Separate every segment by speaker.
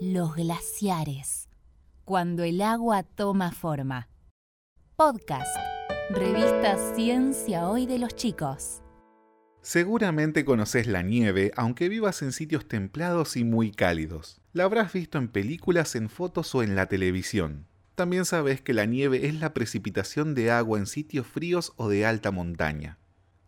Speaker 1: Los glaciares. Cuando el agua toma forma. Podcast. Revista Ciencia Hoy de los chicos.
Speaker 2: Seguramente conoces la nieve, aunque vivas en sitios templados y muy cálidos. La habrás visto en películas, en fotos o en la televisión. También sabes que la nieve es la precipitación de agua en sitios fríos o de alta montaña.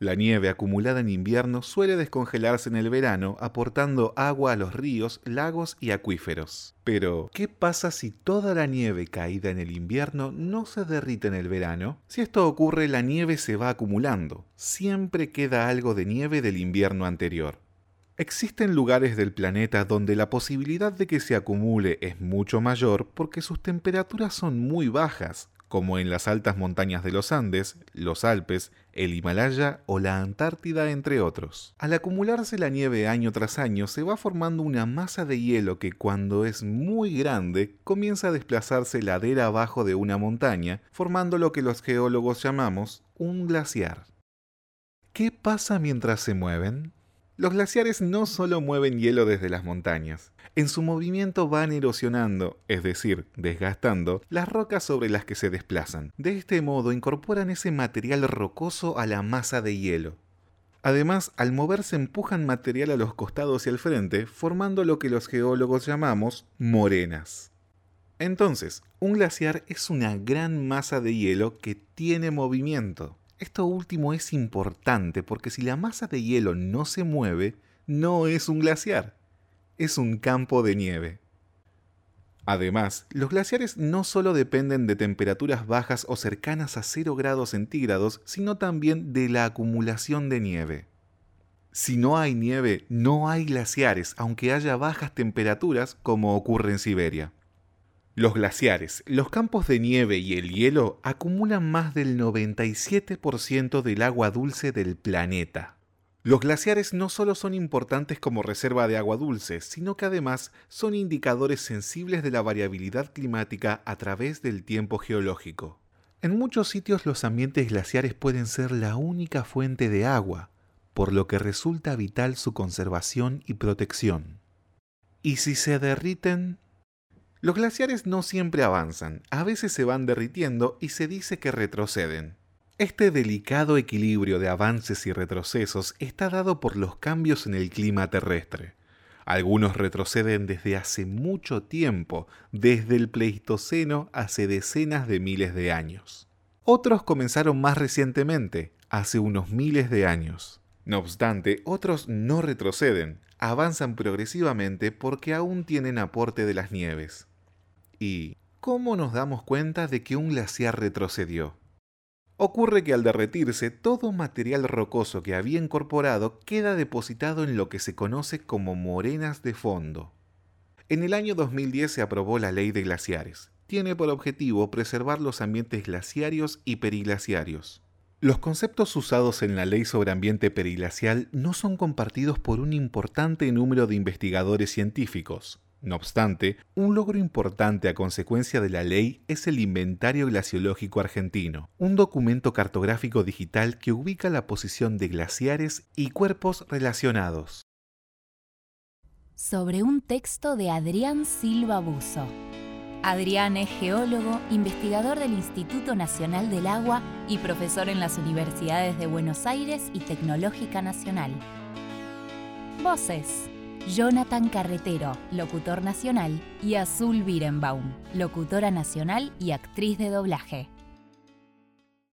Speaker 2: La nieve acumulada en invierno suele descongelarse en el verano, aportando agua a los ríos, lagos y acuíferos. Pero, ¿qué pasa si toda la nieve caída en el invierno no se derrite en el verano? Si esto ocurre, la nieve se va acumulando. Siempre queda algo de nieve del invierno anterior. Existen lugares del planeta donde la posibilidad de que se acumule es mucho mayor porque sus temperaturas son muy bajas, como en las altas montañas de los Andes, los Alpes, el Himalaya o la Antártida, entre otros. Al acumularse la nieve año tras año, se va formando una masa de hielo que cuando es muy grande comienza a desplazarse ladera abajo de una montaña, formando lo que los geólogos llamamos un glaciar. ¿Qué pasa mientras se mueven? Los glaciares no solo mueven hielo desde las montañas, en su movimiento van erosionando, es decir, desgastando, las rocas sobre las que se desplazan. De este modo incorporan ese material rocoso a la masa de hielo. Además, al moverse empujan material a los costados y al frente, formando lo que los geólogos llamamos morenas. Entonces, un glaciar es una gran masa de hielo que tiene movimiento. Esto último es importante porque si la masa de hielo no se mueve, no es un glaciar, es un campo de nieve. Además, los glaciares no solo dependen de temperaturas bajas o cercanas a 0 grados centígrados, sino también de la acumulación de nieve. Si no hay nieve, no hay glaciares, aunque haya bajas temperaturas como ocurre en Siberia. Los glaciares, los campos de nieve y el hielo acumulan más del 97% del agua dulce del planeta. Los glaciares no solo son importantes como reserva de agua dulce, sino que además son indicadores sensibles de la variabilidad climática a través del tiempo geológico. En muchos sitios los ambientes glaciares pueden ser la única fuente de agua, por lo que resulta vital su conservación y protección. ¿Y si se derriten? Los glaciares no siempre avanzan, a veces se van derritiendo y se dice que retroceden. Este delicado equilibrio de avances y retrocesos está dado por los cambios en el clima terrestre. Algunos retroceden desde hace mucho tiempo, desde el Pleistoceno hace decenas de miles de años. Otros comenzaron más recientemente, hace unos miles de años. No obstante, otros no retroceden, avanzan progresivamente porque aún tienen aporte de las nieves. ¿Y cómo nos damos cuenta de que un glaciar retrocedió? Ocurre que al derretirse, todo material rocoso que había incorporado queda depositado en lo que se conoce como morenas de fondo. En el año 2010 se aprobó la Ley de Glaciares. Tiene por objetivo preservar los ambientes glaciarios y periglaciarios. Los conceptos usados en la ley sobre ambiente periglacial no son compartidos por un importante número de investigadores científicos. No obstante, un logro importante a consecuencia de la ley es el Inventario Glaciológico Argentino, un documento cartográfico digital que ubica la posición de glaciares y cuerpos relacionados.
Speaker 1: Sobre un texto de Adrián Silva Buzo. Adrián es geólogo, investigador del Instituto Nacional del Agua y profesor en las universidades de Buenos Aires y Tecnológica Nacional. Voces. Jonathan Carretero, locutor nacional, y Azul Birenbaum, locutora nacional y actriz de doblaje.